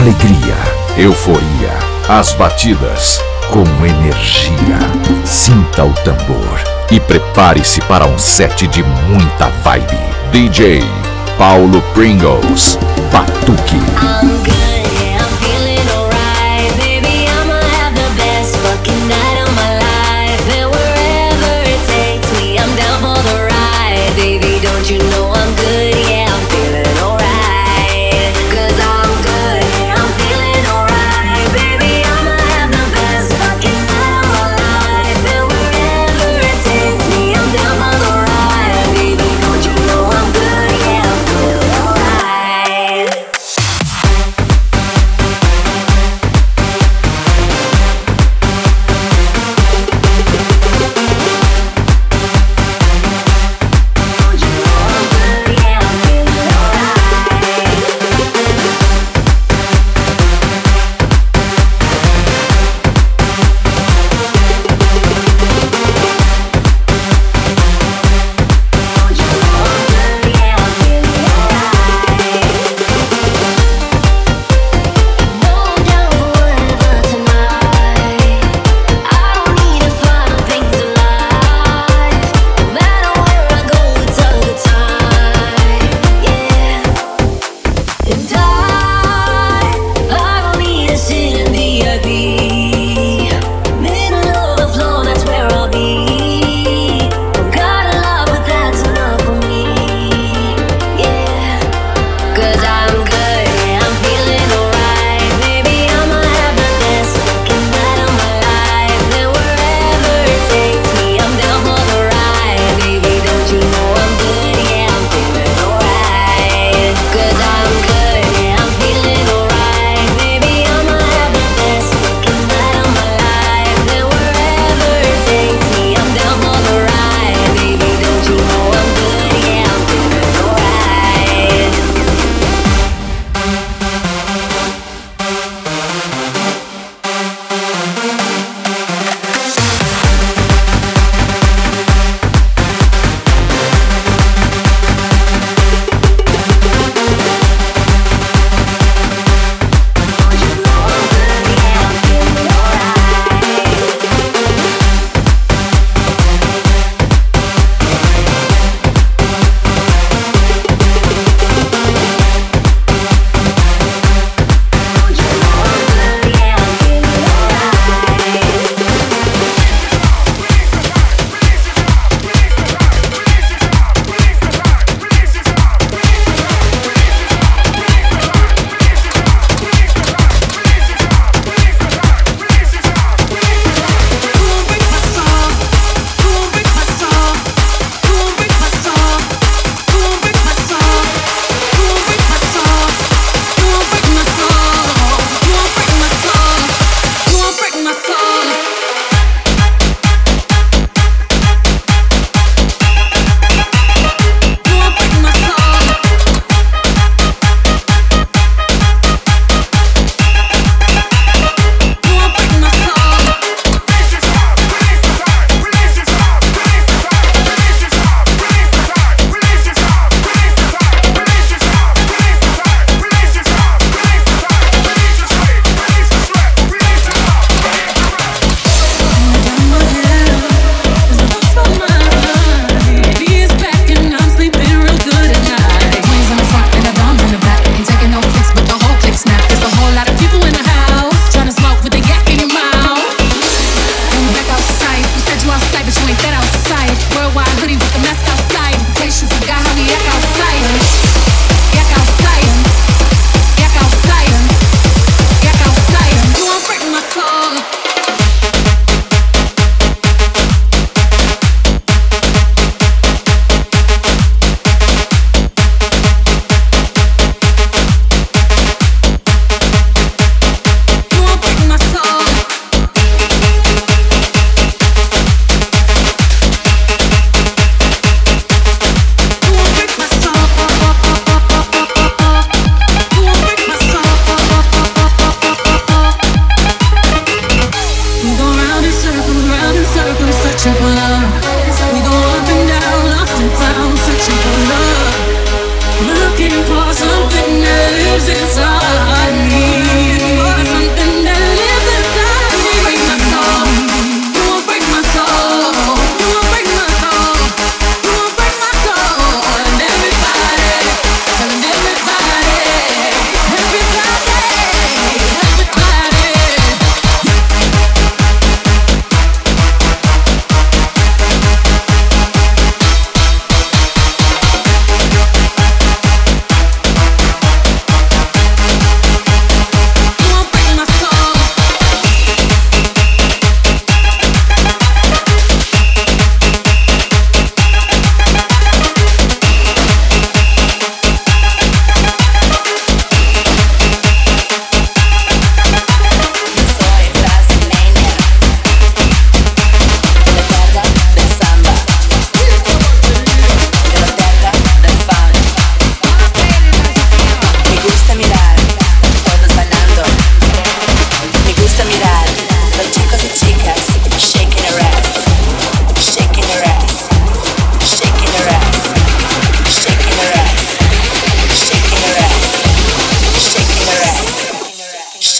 alegria, euforia, as batidas com energia. Sinta o tambor e prepare-se para um set de muita vibe. DJ Paulo Pringles, Batuque.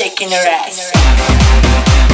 shaking her ass.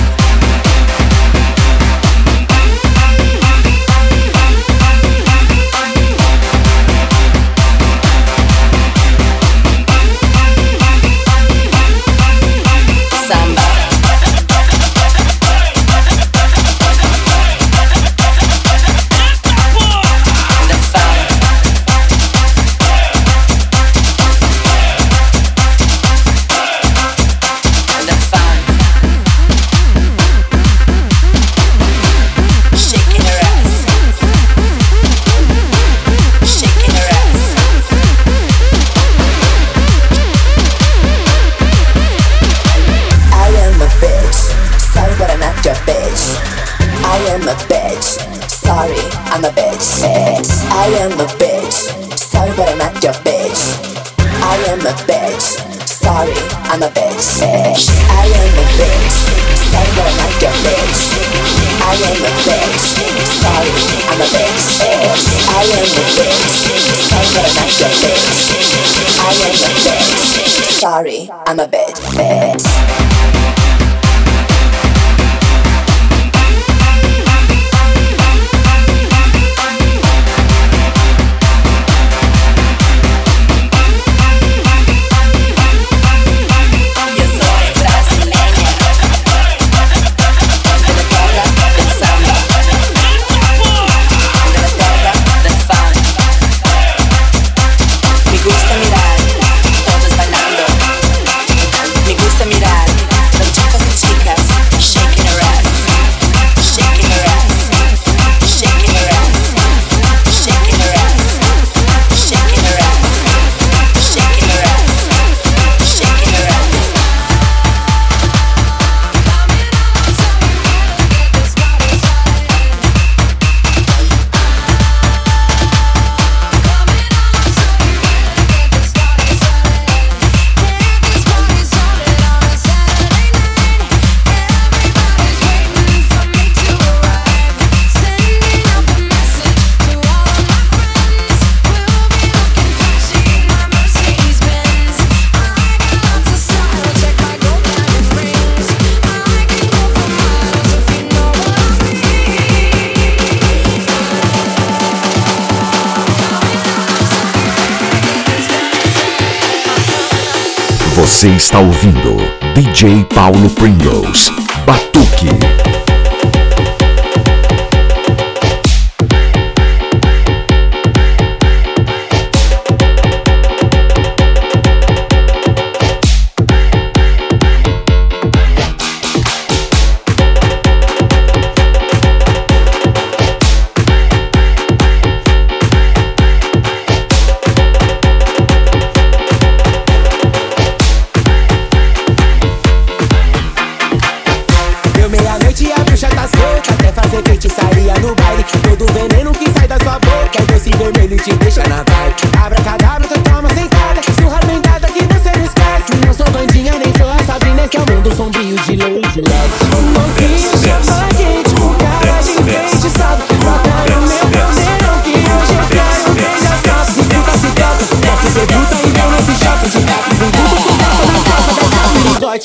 Você está ouvindo DJ Paulo Pringles. Batuque.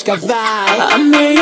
De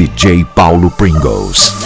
DJ Paulo Pringles.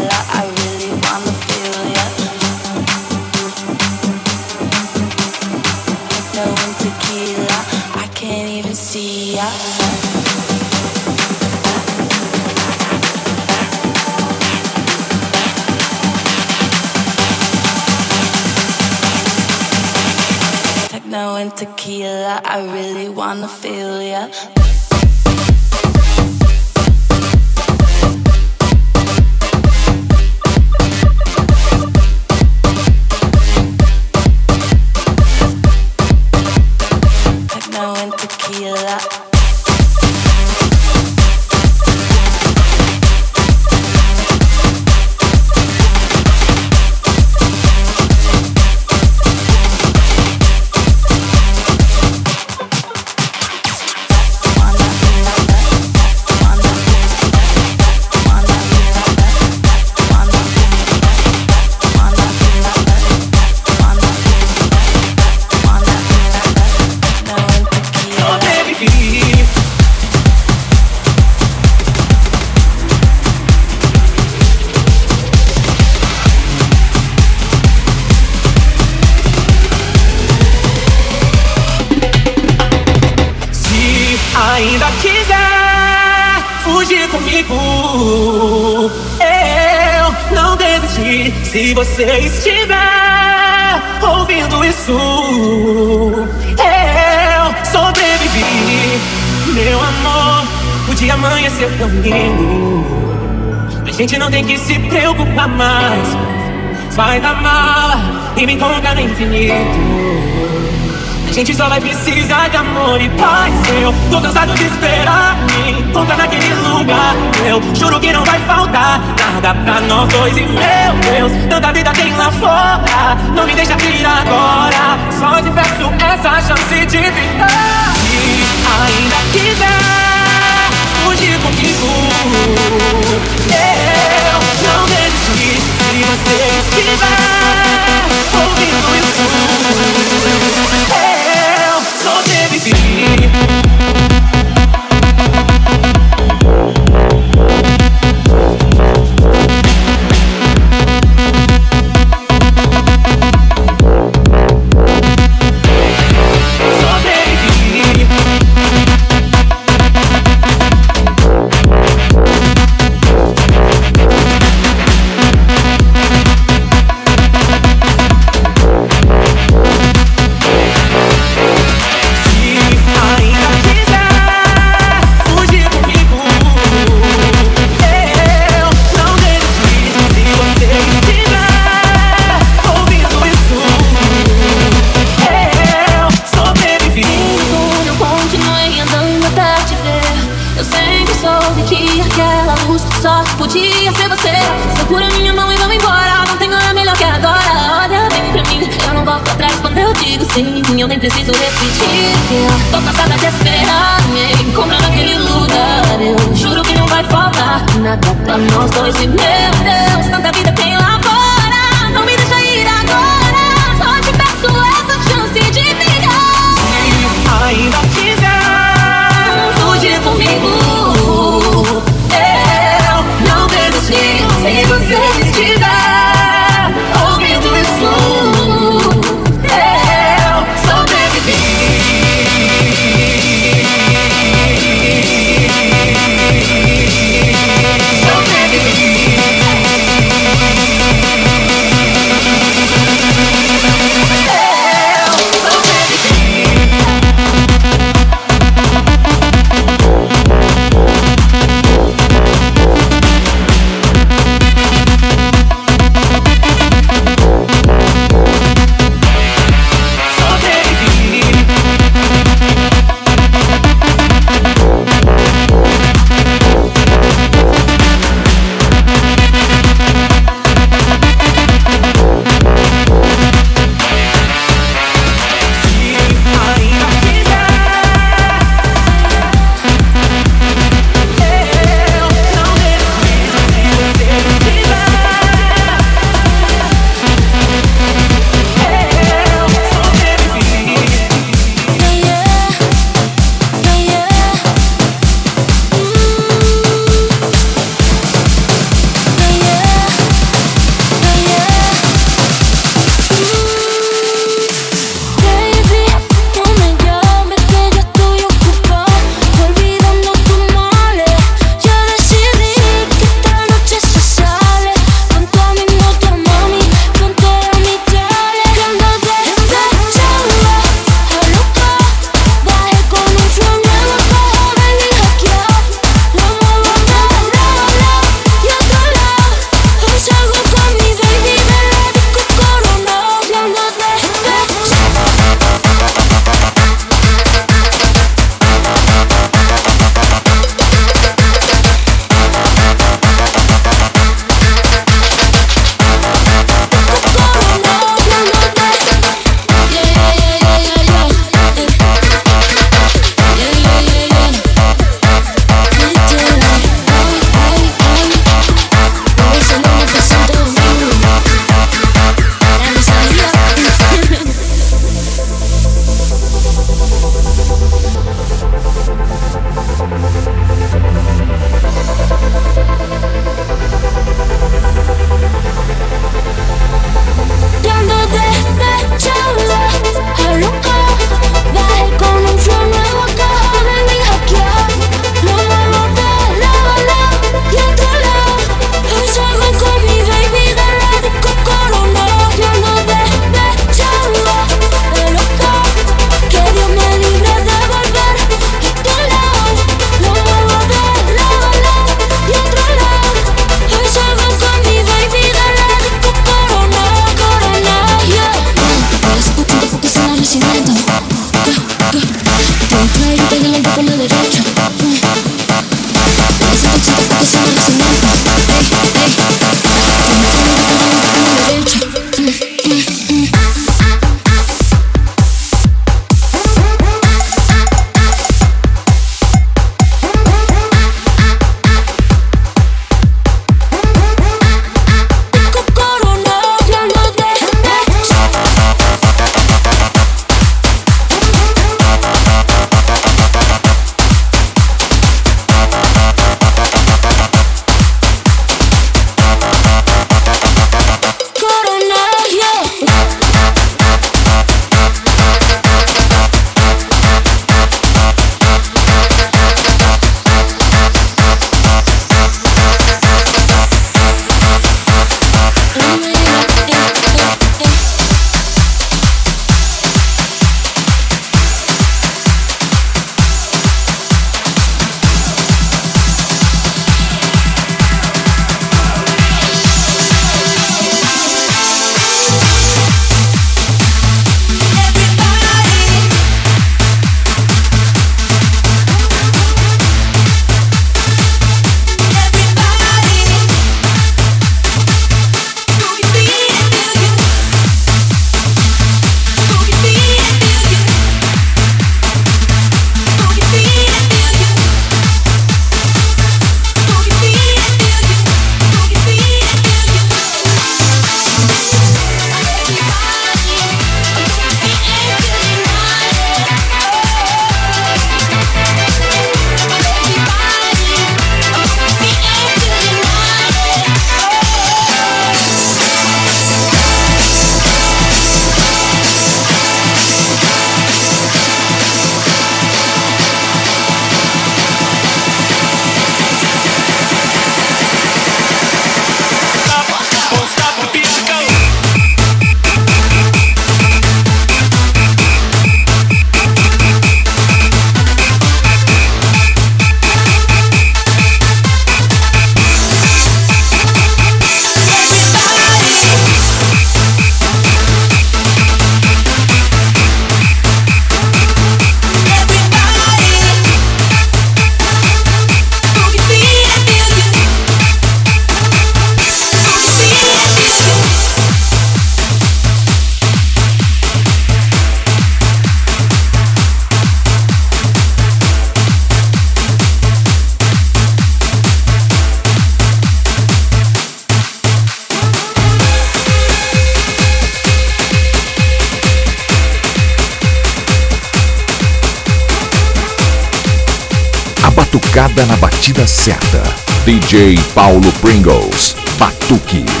Na batida certa. DJ Paulo Pringles. Batuque.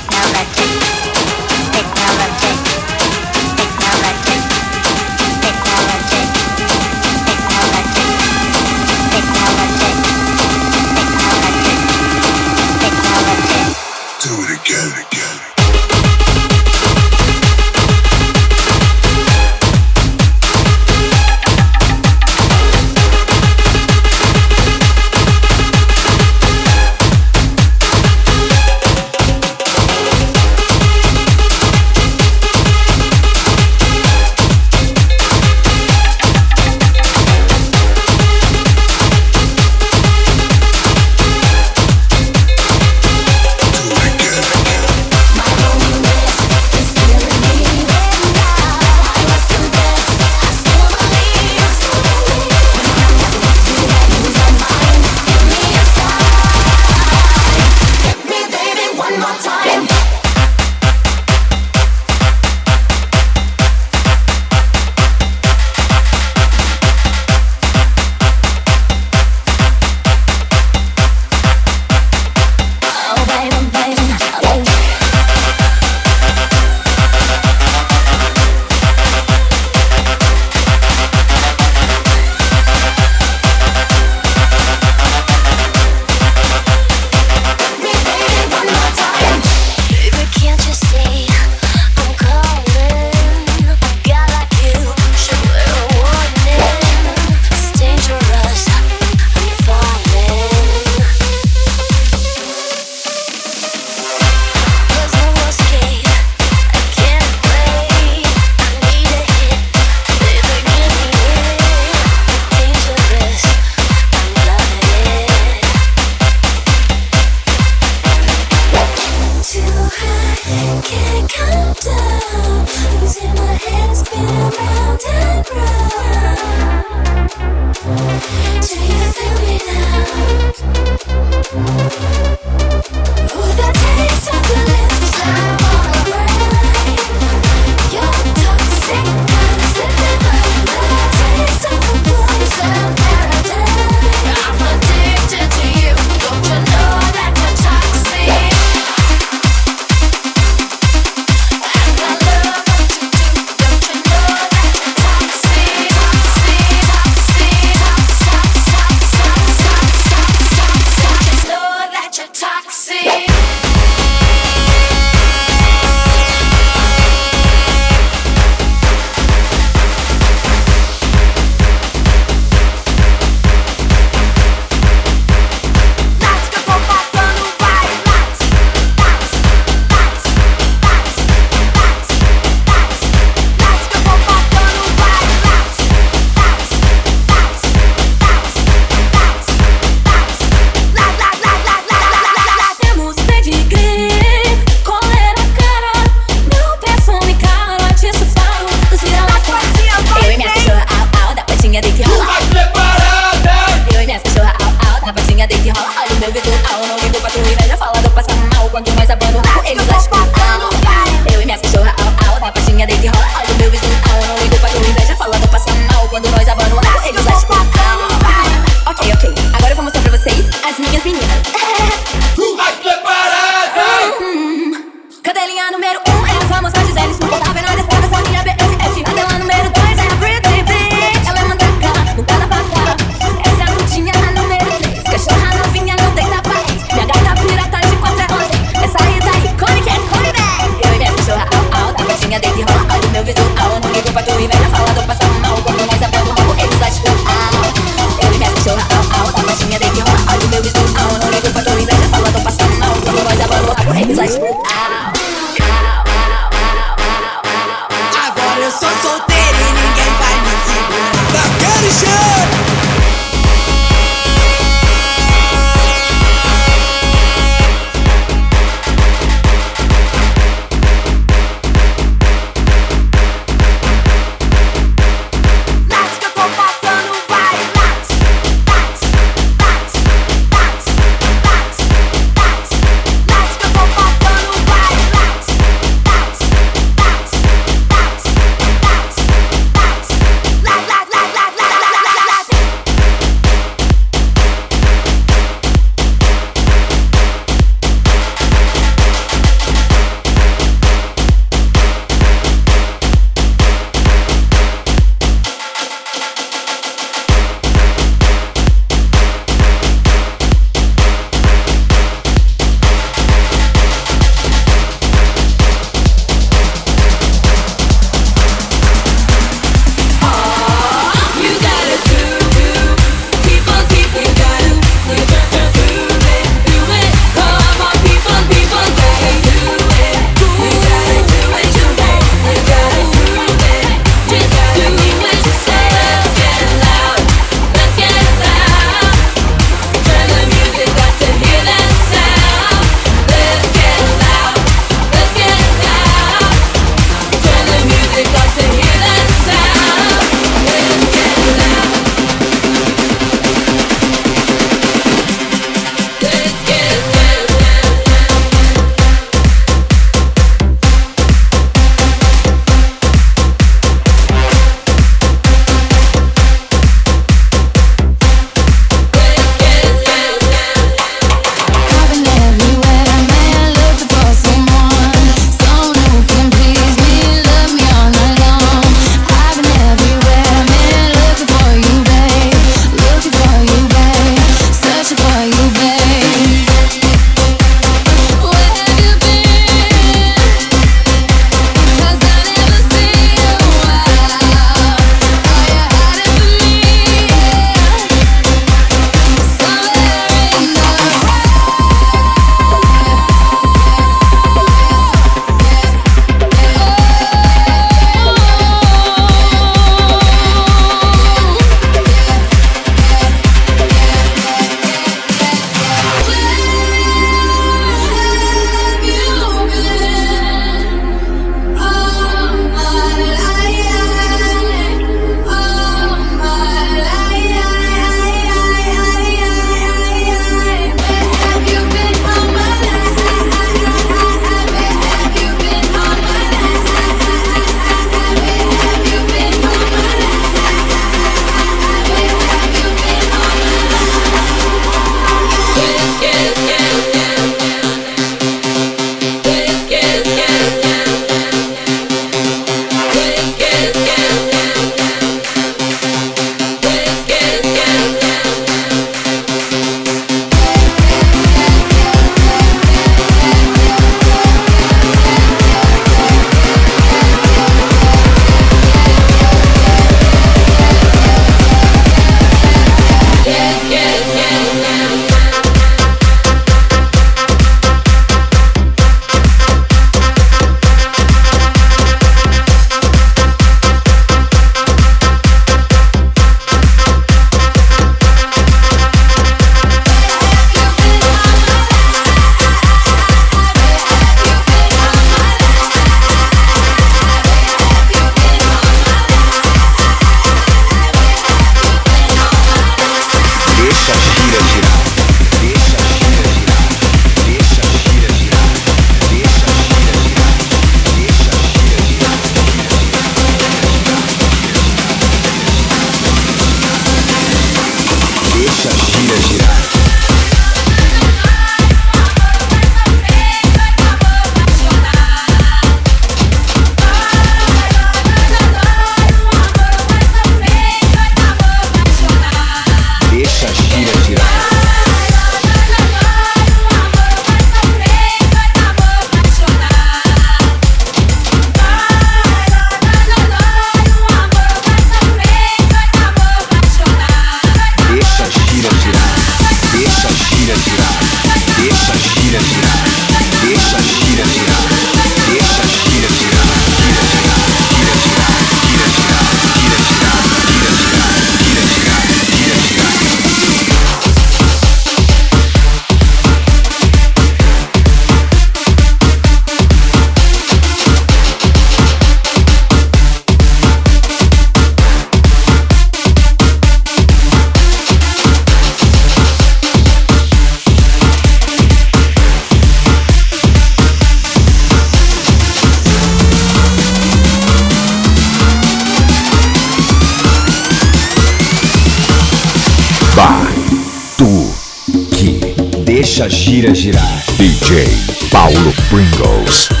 Pringles.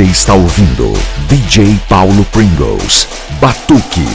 Você está ouvindo DJ Paulo Pringles. Batuque.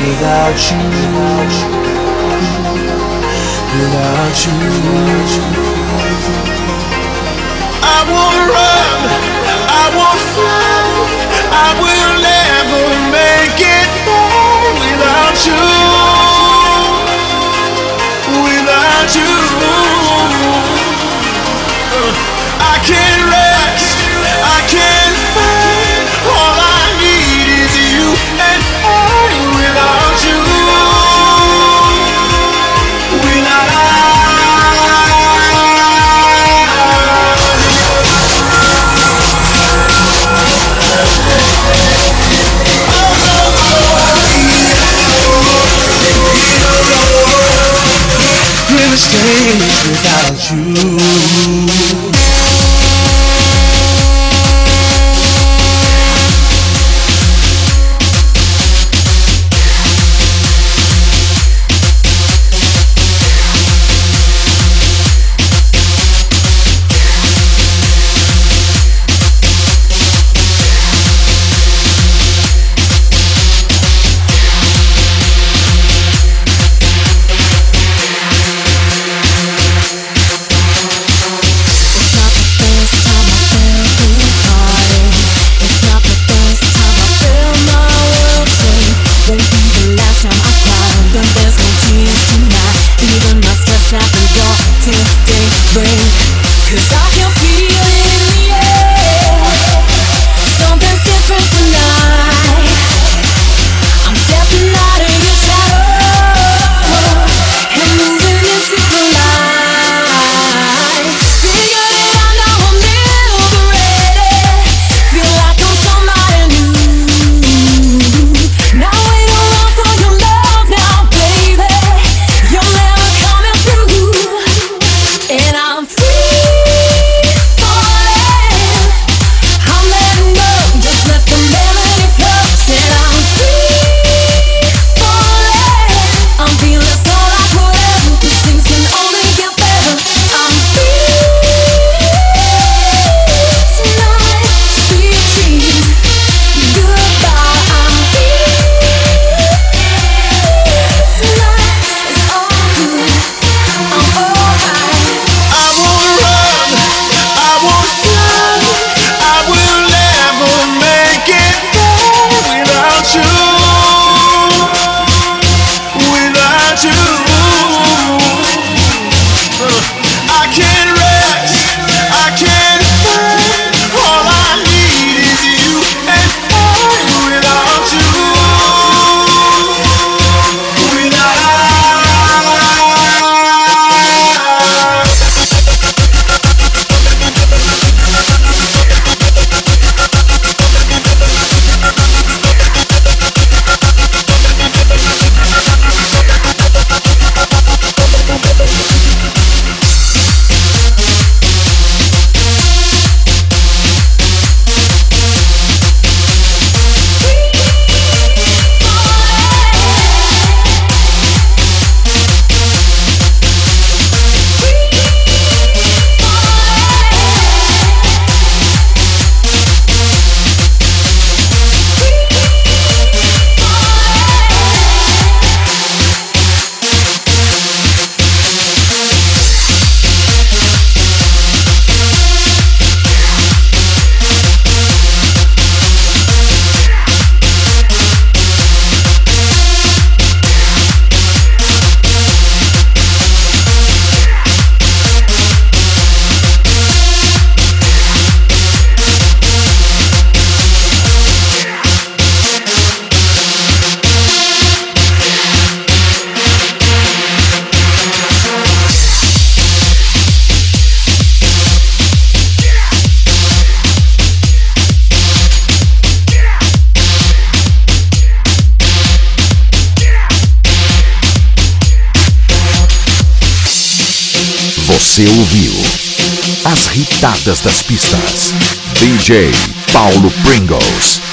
Without you. Without you. Stay without you. Hitadas das pistas. DJ Paulo Pringles.